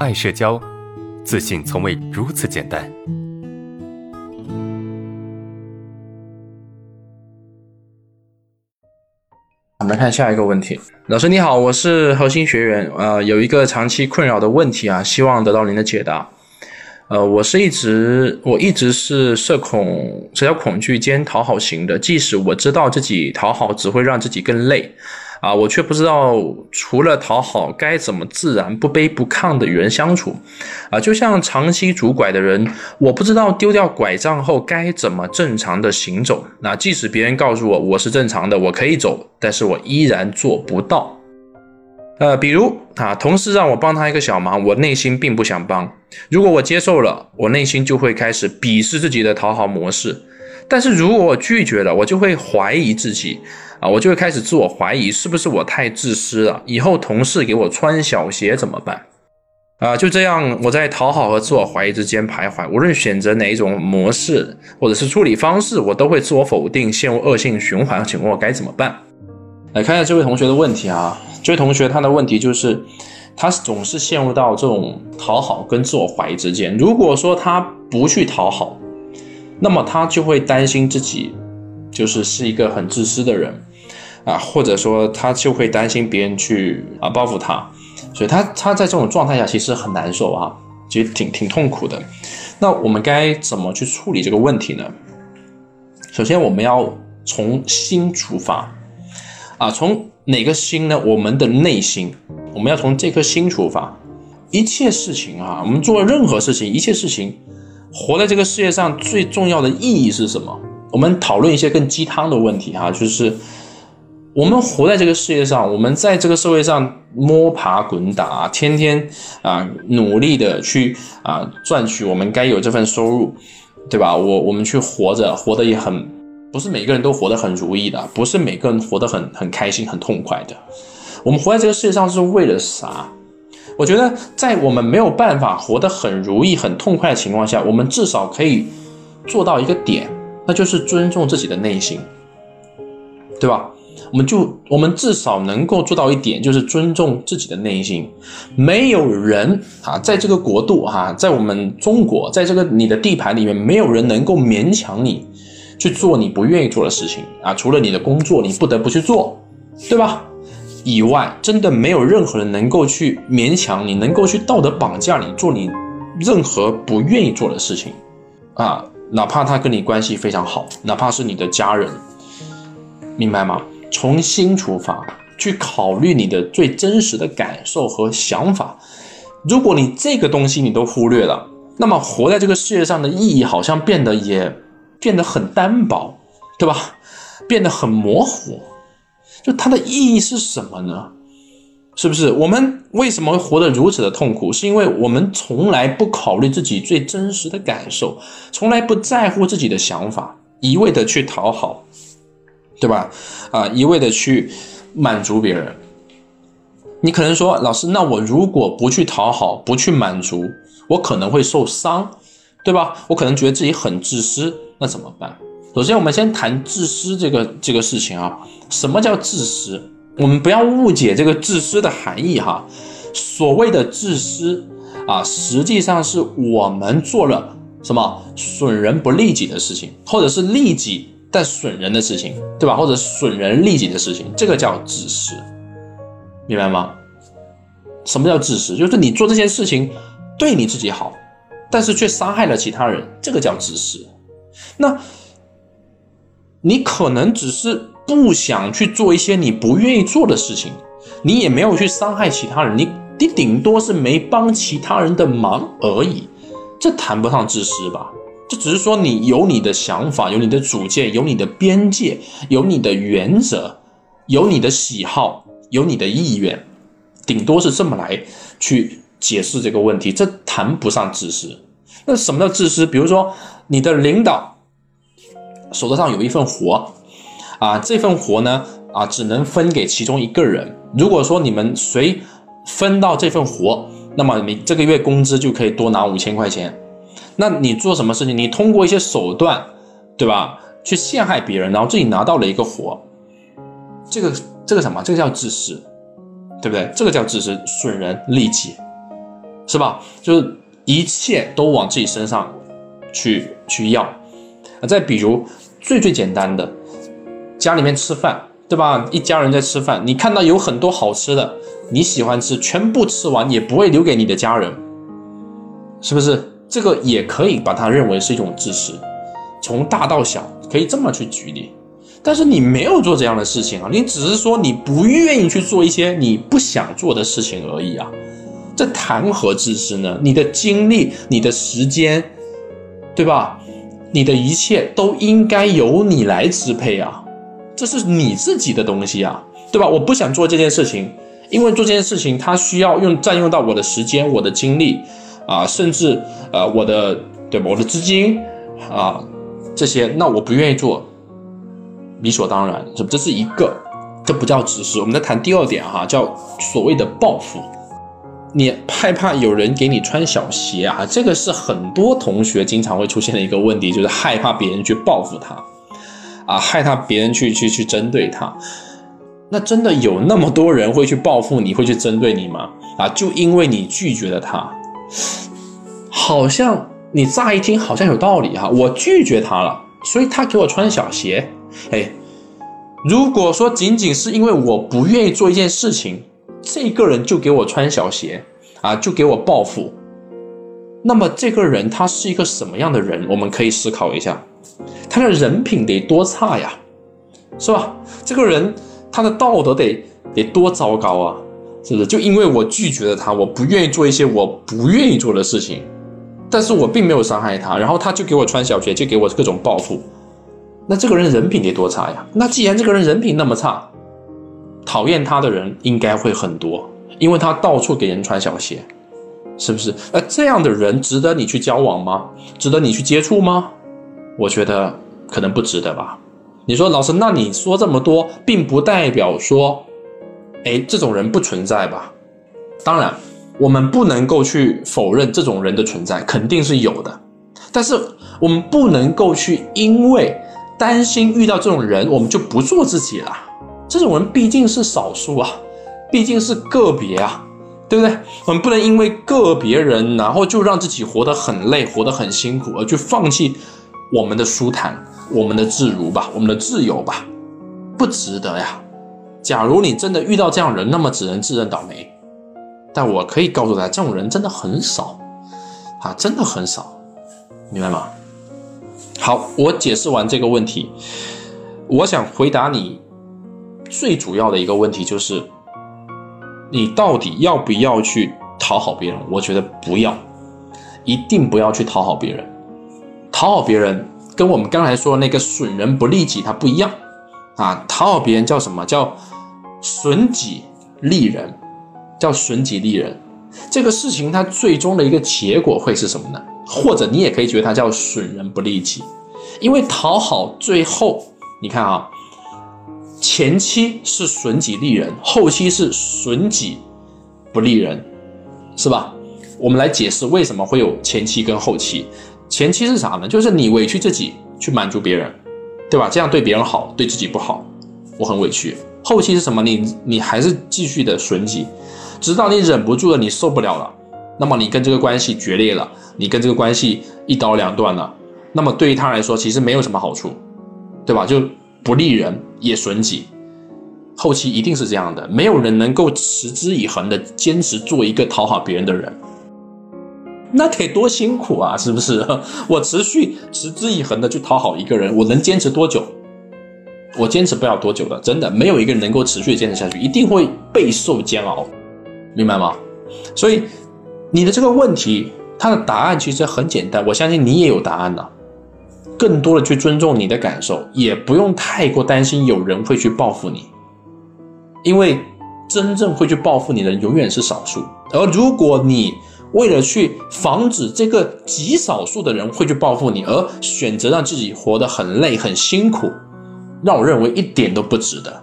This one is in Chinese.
爱社交，自信从未如此简单。我们来看下一个问题。老师你好，我是核心学员，呃，有一个长期困扰的问题啊，希望得到您的解答。呃，我是一直我一直是社恐、社交恐惧兼讨好型的，即使我知道自己讨好只会让自己更累。啊，我却不知道除了讨好，该怎么自然不卑不亢的与人相处。啊，就像长期拄拐的人，我不知道丢掉拐杖后该怎么正常的行走。那即使别人告诉我我是正常的，我可以走，但是我依然做不到。呃，比如啊，同事让我帮他一个小忙，我内心并不想帮。如果我接受了，我内心就会开始鄙视自己的讨好模式。但是如果我拒绝了，我就会怀疑自己。啊，我就会开始自我怀疑，是不是我太自私了？以后同事给我穿小鞋怎么办？啊，就这样，我在讨好和自我怀疑之间徘徊。无论选择哪一种模式或者是处理方式，我都会自我否定，陷入恶性循环。请问我该怎么办？来看一下这位同学的问题啊，这位同学他的问题就是，他总是陷入到这种讨好跟自我怀疑之间。如果说他不去讨好，那么他就会担心自己就是是一个很自私的人。啊，或者说他就会担心别人去啊报复他，所以他他在这种状态下其实很难受啊，其实挺挺痛苦的。那我们该怎么去处理这个问题呢？首先我们要从心出发啊，从哪个心呢？我们的内心，我们要从这颗心出发。一切事情啊，我们做任何事情，一切事情，活在这个世界上最重要的意义是什么？我们讨论一些更鸡汤的问题哈，就是。我们活在这个世界上，我们在这个社会上摸爬滚打，天天啊努力的去啊赚取我们该有这份收入，对吧？我我们去活着，活得也很，不是每个人都活得很如意的，不是每个人活得很很开心、很痛快的。我们活在这个世界上是为了啥？我觉得在我们没有办法活得很如意、很痛快的情况下，我们至少可以做到一个点，那就是尊重自己的内心，对吧？我们就，我们至少能够做到一点，就是尊重自己的内心。没有人啊，在这个国度哈，在我们中国，在这个你的地盘里面，没有人能够勉强你去做你不愿意做的事情啊。除了你的工作你不得不去做，对吧？以外，真的没有任何人能够去勉强你，能够去道德绑架你做你任何不愿意做的事情啊。哪怕他跟你关系非常好，哪怕是你的家人，明白吗？从心出发，去考虑你的最真实的感受和想法。如果你这个东西你都忽略了，那么活在这个世界上的意义好像变得也变得很单薄，对吧？变得很模糊。就它的意义是什么呢？是不是我们为什么活得如此的痛苦？是因为我们从来不考虑自己最真实的感受，从来不在乎自己的想法，一味的去讨好。对吧？啊，一味的去满足别人，你可能说，老师，那我如果不去讨好，不去满足，我可能会受伤，对吧？我可能觉得自己很自私，那怎么办？首先，我们先谈自私这个这个事情啊。什么叫自私？我们不要误解这个自私的含义哈。所谓的自私啊，实际上是我们做了什么损人不利己的事情，或者是利己。但损人的事情，对吧？或者损人利己的事情，这个叫自私，明白吗？什么叫自私？就是你做这件事情对你自己好，但是却伤害了其他人，这个叫自私。那，你可能只是不想去做一些你不愿意做的事情，你也没有去伤害其他人，你你顶多是没帮其他人的忙而已，这谈不上自私吧？这只是说你有你的想法，有你的主见，有你的边界，有你的原则，有你的喜好，有你的意愿，顶多是这么来去解释这个问题，这谈不上自私。那什么叫自私？比如说你的领导手头上有一份活，啊，这份活呢，啊，只能分给其中一个人。如果说你们谁分到这份活，那么你这个月工资就可以多拿五千块钱。那你做什么事情？你通过一些手段，对吧？去陷害别人，然后自己拿到了一个活，这个这个什么？这个叫自私，对不对？这个叫自私，损人利己，是是吧？就是一切都往自己身上去去要。啊，再比如最最简单的，家里面吃饭，对吧？一家人在吃饭，你看到有很多好吃的，你喜欢吃，全部吃完也不会留给你的家人，是不是？这个也可以把它认为是一种自私。从大到小，可以这么去举例。但是你没有做这样的事情啊，你只是说你不愿意去做一些你不想做的事情而已啊，这谈何自私呢？你的精力、你的时间，对吧？你的一切都应该由你来支配啊，这是你自己的东西啊，对吧？我不想做这件事情，因为做这件事情它需要用占用到我的时间、我的精力啊，甚至呃我的对吧？我的资金啊这些，那我不愿意做。理所当然，是不？这是一个，这不叫自私。我们再谈第二点哈，叫所谓的报复。你害怕有人给你穿小鞋啊？这个是很多同学经常会出现的一个问题，就是害怕别人去报复他，啊，害怕别人去去去针对他。那真的有那么多人会去报复你，会去针对你吗？啊，就因为你拒绝了他，好像你乍一听好像有道理哈，我拒绝他了，所以他给我穿小鞋。哎，如果说仅仅是因为我不愿意做一件事情，这个人就给我穿小鞋啊，就给我报复，那么这个人他是一个什么样的人？我们可以思考一下，他的人品得多差呀，是吧？这个人他的道德得得多糟糕啊，是不是？就因为我拒绝了他，我不愿意做一些我不愿意做的事情，但是我并没有伤害他，然后他就给我穿小鞋，就给我各种报复。那这个人人品得多差呀？那既然这个人人品那么差，讨厌他的人应该会很多，因为他到处给人穿小鞋，是不是？那这样的人值得你去交往吗？值得你去接触吗？我觉得可能不值得吧。你说老师，那你说这么多，并不代表说，哎，这种人不存在吧？当然，我们不能够去否认这种人的存在，肯定是有的，但是我们不能够去因为。担心遇到这种人，我们就不做自己了。这种人毕竟是少数啊，毕竟是个别啊，对不对？我们不能因为个别人，然后就让自己活得很累，活得很辛苦，而去放弃我们的舒坦、我们的自如吧，我们的自由吧，不值得呀。假如你真的遇到这样人，那么只能自认倒霉。但我可以告诉大家，这种人真的很少啊，真的很少，明白吗？好，我解释完这个问题，我想回答你最主要的一个问题就是，你到底要不要去讨好别人？我觉得不要，一定不要去讨好别人。讨好别人跟我们刚才说的那个损人不利己，它不一样啊。讨好别人叫什么叫损己利人？叫损己利人。这个事情它最终的一个结果会是什么呢？或者你也可以觉得它叫损人不利己，因为讨好最后你看啊，前期是损己利人，后期是损己不利人，是吧？我们来解释为什么会有前期跟后期。前期是啥呢？就是你委屈自己去满足别人，对吧？这样对别人好，对自己不好，我很委屈。后期是什么？你你还是继续的损己，直到你忍不住了，你受不了了。那么你跟这个关系决裂了，你跟这个关系一刀两断了，那么对于他来说其实没有什么好处，对吧？就不利人也损己，后期一定是这样的，没有人能够持之以恒的坚持做一个讨好别人的人，那得多辛苦啊，是不是？我持续持之以恒的去讨好一个人，我能坚持多久？我坚持不了多久的，真的没有一个人能够持续坚持下去，一定会备受煎熬，明白吗？所以。你的这个问题，它的答案其实很简单，我相信你也有答案了。更多的去尊重你的感受，也不用太过担心有人会去报复你，因为真正会去报复你的人永远是少数。而如果你为了去防止这个极少数的人会去报复你，而选择让自己活得很累很辛苦，让我认为一点都不值得。